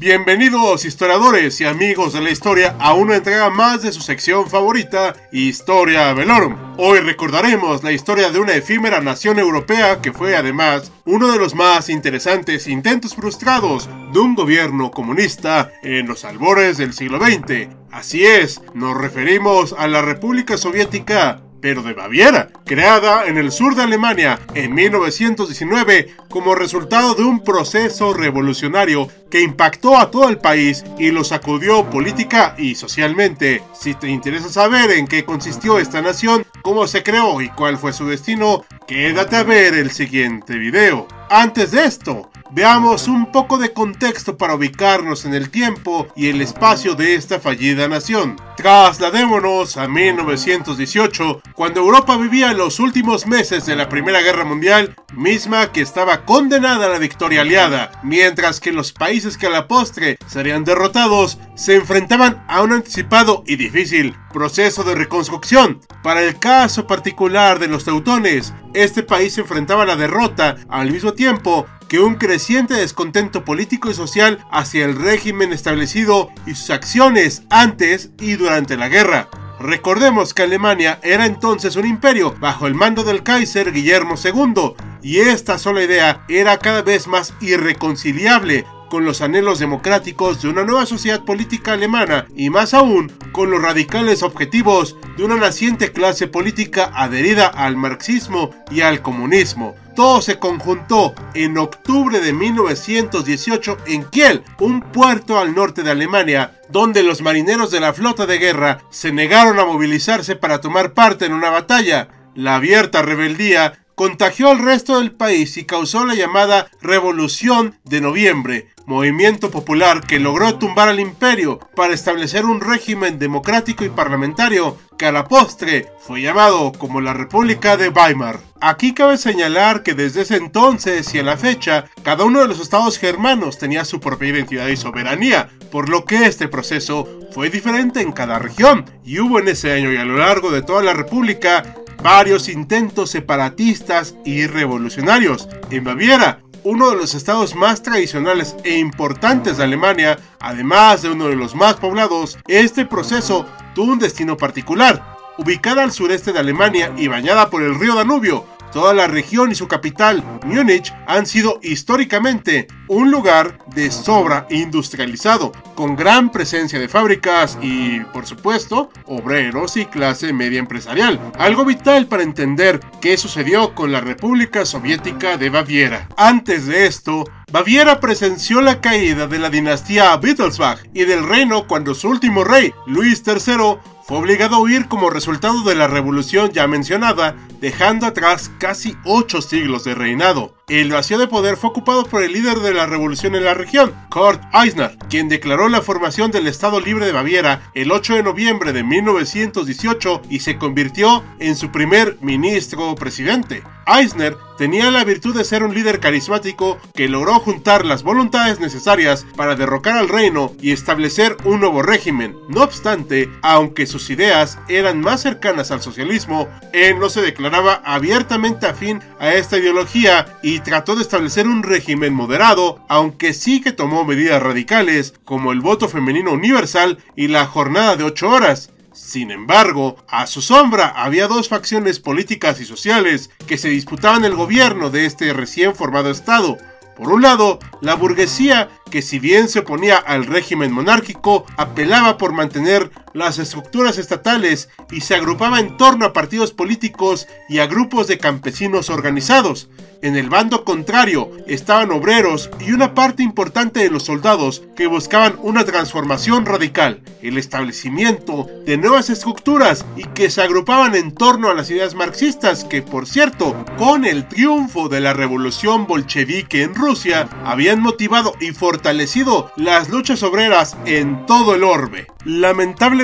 Bienvenidos historiadores y amigos de la historia a una entrega más de su sección favorita, Historia Velorum. Hoy recordaremos la historia de una efímera nación europea que fue además uno de los más interesantes intentos frustrados de un gobierno comunista en los albores del siglo XX. Así es, nos referimos a la República Soviética pero de Baviera, creada en el sur de Alemania en 1919 como resultado de un proceso revolucionario que impactó a todo el país y lo sacudió política y socialmente. Si te interesa saber en qué consistió esta nación, cómo se creó y cuál fue su destino, quédate a ver el siguiente video. Antes de esto, Veamos un poco de contexto para ubicarnos en el tiempo y el espacio de esta fallida nación. Trasladémonos a 1918, cuando Europa vivía los últimos meses de la Primera Guerra Mundial, misma que estaba condenada a la victoria aliada, mientras que los países que a la postre serían derrotados se enfrentaban a un anticipado y difícil proceso de reconstrucción. Para el caso particular de los teutones, este país se enfrentaba a la derrota al mismo tiempo que un creciente descontento político y social hacia el régimen establecido y sus acciones antes y durante la guerra. Recordemos que Alemania era entonces un imperio bajo el mando del Kaiser Guillermo II, y esta sola idea era cada vez más irreconciliable con los anhelos democráticos de una nueva sociedad política alemana y más aún con los radicales objetivos de una naciente clase política adherida al marxismo y al comunismo. Todo se conjuntó en octubre de 1918 en Kiel, un puerto al norte de Alemania, donde los marineros de la flota de guerra se negaron a movilizarse para tomar parte en una batalla. La abierta rebeldía contagió al resto del país y causó la llamada Revolución de Noviembre, movimiento popular que logró tumbar al imperio para establecer un régimen democrático y parlamentario que a la postre fue llamado como la República de Weimar. Aquí cabe señalar que desde ese entonces y a la fecha, cada uno de los estados germanos tenía su propia identidad y soberanía, por lo que este proceso fue diferente en cada región, y hubo en ese año y a lo largo de toda la República varios intentos separatistas y revolucionarios. En Baviera, uno de los estados más tradicionales e importantes de Alemania, además de uno de los más poblados, este proceso tuvo un destino particular. Ubicada al sureste de Alemania y bañada por el río Danubio, Toda la región y su capital, Múnich, han sido históricamente un lugar de sobra industrializado, con gran presencia de fábricas y, por supuesto, obreros y clase media empresarial. Algo vital para entender qué sucedió con la República Soviética de Baviera. Antes de esto, Baviera presenció la caída de la dinastía Wittelsbach y del reino cuando su último rey, Luis III, fue obligado a huir como resultado de la revolución ya mencionada, dejando atrás casi ocho siglos de reinado. El vacío de poder fue ocupado por el líder de la revolución en la región, Kurt Eisner, quien declaró la formación del Estado Libre de Baviera el 8 de noviembre de 1918 y se convirtió en su primer ministro presidente. Eisner tenía la virtud de ser un líder carismático que logró juntar las voluntades necesarias para derrocar al reino y establecer un nuevo régimen. No obstante, aunque sus ideas eran más cercanas al socialismo, él no se declaraba abiertamente afín a esta ideología y trató de establecer un régimen moderado, aunque sí que tomó medidas radicales como el voto femenino universal y la jornada de 8 horas. Sin embargo, a su sombra había dos facciones políticas y sociales que se disputaban el gobierno de este recién formado Estado. Por un lado, la burguesía, que si bien se oponía al régimen monárquico, apelaba por mantener las estructuras estatales y se agrupaba en torno a partidos políticos y a grupos de campesinos organizados. En el bando contrario estaban obreros y una parte importante de los soldados que buscaban una transformación radical, el establecimiento de nuevas estructuras y que se agrupaban en torno a las ideas marxistas que, por cierto, con el triunfo de la revolución bolchevique en Rusia, habían motivado y fortalecido las luchas obreras en todo el orbe. Lamentablemente,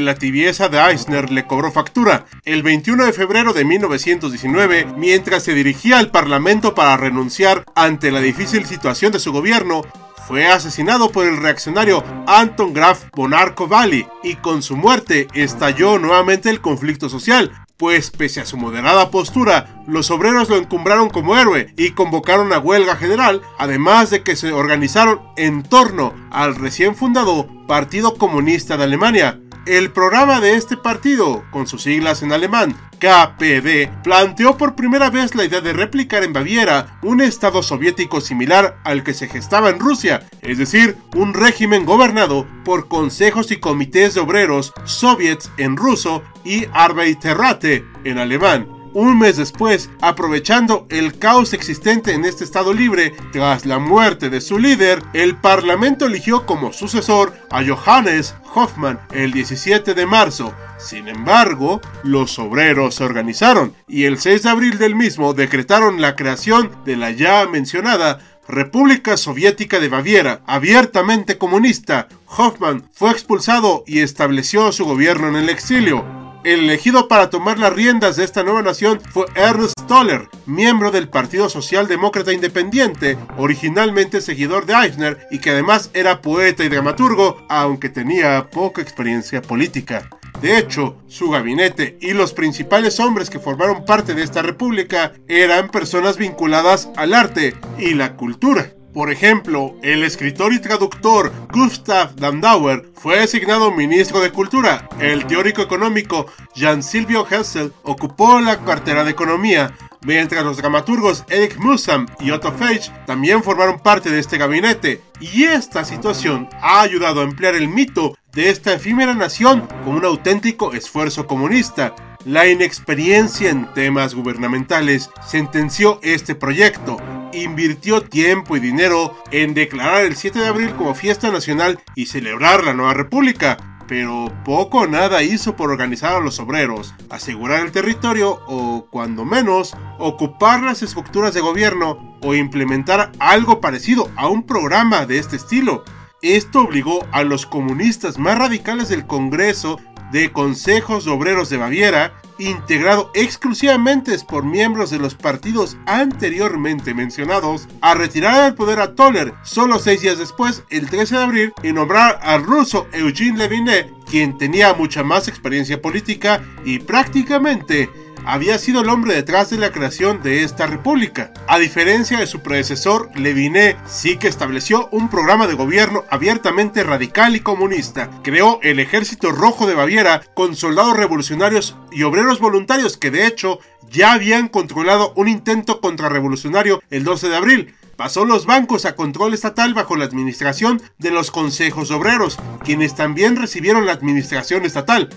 la tibieza de Eisner le cobró factura. El 21 de febrero de 1919, mientras se dirigía al Parlamento para renunciar ante la difícil situación de su gobierno, fue asesinado por el reaccionario Anton Graf von Arco-Valley y con su muerte estalló nuevamente el conflicto social, pues pese a su moderada postura, los obreros lo encumbraron como héroe y convocaron a huelga general, además de que se organizaron en torno al recién fundado Partido Comunista de Alemania. El programa de este partido, con sus siglas en alemán, KPD, planteó por primera vez la idea de replicar en Baviera un estado soviético similar al que se gestaba en Rusia, es decir, un régimen gobernado por consejos y comités de obreros soviets en ruso y Arbeiterrate en alemán un mes después, aprovechando el caos existente en este Estado libre tras la muerte de su líder, el Parlamento eligió como sucesor a Johannes Hoffmann el 17 de marzo. Sin embargo, los obreros se organizaron y el 6 de abril del mismo decretaron la creación de la ya mencionada República Soviética de Baviera, abiertamente comunista. Hoffmann fue expulsado y estableció su gobierno en el exilio. El elegido para tomar las riendas de esta nueva nación fue Ernst Toller, miembro del Partido Socialdemócrata Independiente, originalmente seguidor de Eisner y que además era poeta y dramaturgo, aunque tenía poca experiencia política. De hecho, su gabinete y los principales hombres que formaron parte de esta república eran personas vinculadas al arte y la cultura. Por ejemplo, el escritor y traductor Gustav Dandauer fue designado ministro de Cultura. El teórico económico Jan Silvio Hessel ocupó la cartera de Economía, mientras los dramaturgos Eric Musam y Otto Feich también formaron parte de este gabinete. Y esta situación ha ayudado a emplear el mito de esta efímera nación como un auténtico esfuerzo comunista. La inexperiencia en temas gubernamentales sentenció este proyecto, invirtió tiempo y dinero en declarar el 7 de abril como fiesta nacional y celebrar la nueva república, pero poco o nada hizo por organizar a los obreros, asegurar el territorio o, cuando menos, ocupar las estructuras de gobierno o implementar algo parecido a un programa de este estilo. Esto obligó a los comunistas más radicales del Congreso de Consejos Obreros de Baviera, integrado exclusivamente por miembros de los partidos anteriormente mencionados, a retirar del poder a Toller solo seis días después, el 13 de abril, y nombrar al ruso Eugene Levinet, quien tenía mucha más experiencia política y prácticamente había sido el hombre detrás de la creación de esta república. A diferencia de su predecesor, Leviné sí que estableció un programa de gobierno abiertamente radical y comunista. Creó el Ejército Rojo de Baviera con soldados revolucionarios y obreros voluntarios que de hecho ya habían controlado un intento contrarrevolucionario el 12 de abril, pasó los bancos a control estatal bajo la administración de los consejos obreros, quienes también recibieron la administración estatal.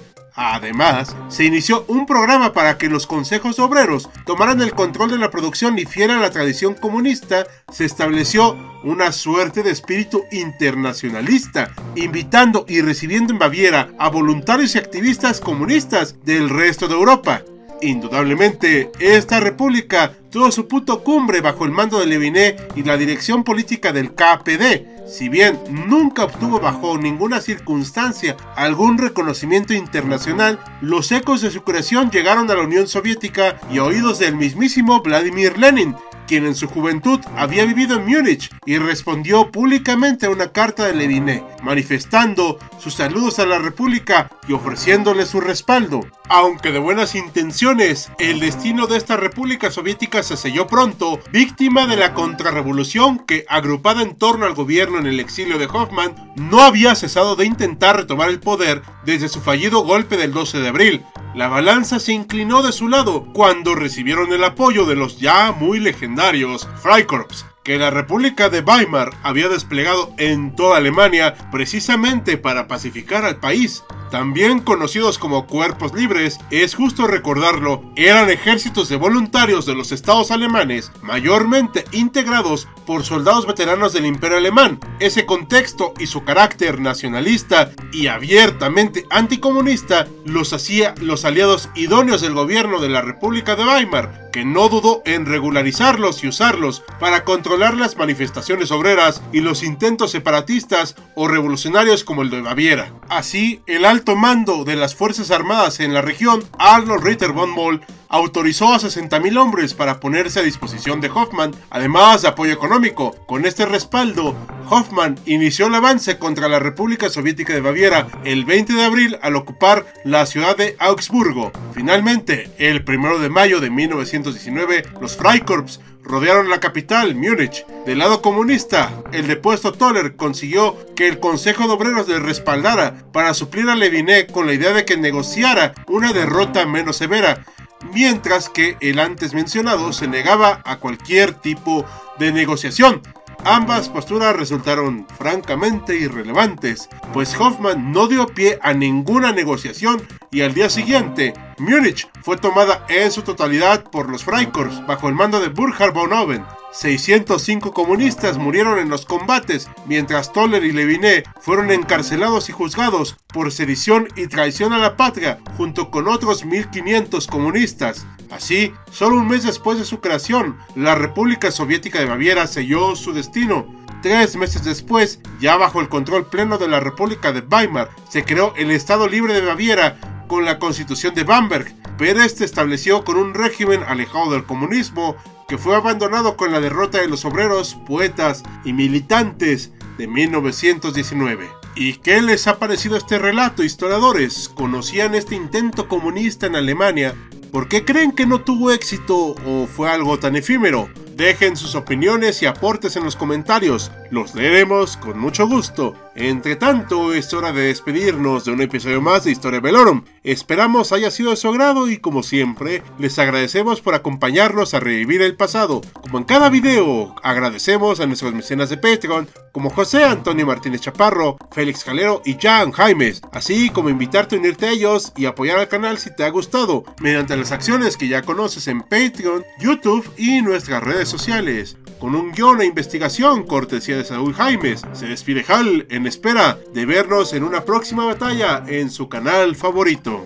Además, se inició un programa para que los consejos obreros tomaran el control de la producción y fiel a la tradición comunista, se estableció una suerte de espíritu internacionalista, invitando y recibiendo en Baviera a voluntarios y activistas comunistas del resto de Europa. Indudablemente, esta república tuvo su punto cumbre bajo el mando de Leviné y la dirección política del KPD, si bien nunca obtuvo bajo ninguna circunstancia algún reconocimiento internacional, los ecos de su creación llegaron a la Unión Soviética y a oídos del mismísimo Vladimir Lenin, quien en su juventud había vivido en Múnich y respondió públicamente a una carta de Leviné, manifestando sus saludos a la República y ofreciéndole su respaldo. Aunque de buenas intenciones, el destino de esta República Soviética se selló pronto, víctima de la contrarrevolución que, agrupada en torno al gobierno en el exilio de Hoffman, no había cesado de intentar retomar el poder desde su fallido golpe del 12 de abril. La balanza se inclinó de su lado cuando recibieron el apoyo de los ya muy legendarios Freikorps, que la República de Weimar había desplegado en toda Alemania precisamente para pacificar al país. También conocidos como cuerpos libres, es justo recordarlo, eran ejércitos de voluntarios de los estados alemanes, mayormente integrados por soldados veteranos del imperio alemán. Ese contexto y su carácter nacionalista y abiertamente anticomunista los hacía los aliados idóneos del gobierno de la República de Weimar, que no dudó en regularizarlos y usarlos para controlar las manifestaciones obreras y los intentos separatistas o revolucionarios como el de Baviera. Así, el alto mando de las Fuerzas Armadas en la región, Arnold Ritter von Moll, autorizó a 60.000 hombres para ponerse a disposición de Hoffman, además de apoyo económico. Con este respaldo, Hoffman inició el avance contra la República Soviética de Baviera el 20 de abril al ocupar la ciudad de Augsburgo. Finalmente, el 1 de mayo de 1919, los Freikorps rodearon la capital, Múnich. Del lado comunista, el depuesto Toller consiguió que el Consejo de Obreros le respaldara para suplir a Leviné con la idea de que negociara una derrota menos severa mientras que el antes mencionado se negaba a cualquier tipo de negociación. Ambas posturas resultaron francamente irrelevantes, pues Hoffman no dio pie a ninguna negociación y al día siguiente, Múnich fue tomada en su totalidad por los Freikorps bajo el mando de Burkhard von Oven. 605 comunistas murieron en los combates, mientras Toller y Leviné fueron encarcelados y juzgados por sedición y traición a la patria, junto con otros 1500 comunistas. Así, solo un mes después de su creación, la República Soviética de Baviera selló su destino. Tres meses después, ya bajo el control pleno de la República de Weimar, se creó el Estado Libre de Baviera con la Constitución de Bamberg, pero este estableció con un régimen alejado del comunismo que fue abandonado con la derrota de los obreros, poetas y militantes de 1919. ¿Y qué les ha parecido este relato, historiadores? ¿Conocían este intento comunista en Alemania? ¿Por qué creen que no tuvo éxito o fue algo tan efímero? Dejen sus opiniones y aportes en los comentarios, los leeremos con mucho gusto. Entre tanto, es hora de despedirnos de un episodio más de Historia Velorum. Esperamos haya sido de su agrado y como siempre, les agradecemos por acompañarnos a revivir el pasado. Como en cada video, agradecemos a nuestros mecenas de Patreon, como José Antonio Martínez Chaparro, Félix Calero y Jan Jaimes, así como invitarte a unirte a ellos y apoyar al canal si te ha gustado, mediante las acciones que ya conoces en Patreon, YouTube y nuestras redes sociales. Con un guion e investigación cortesía de Saúl Jaimes, se despide Hal en espera de vernos en una próxima batalla en su canal favorito.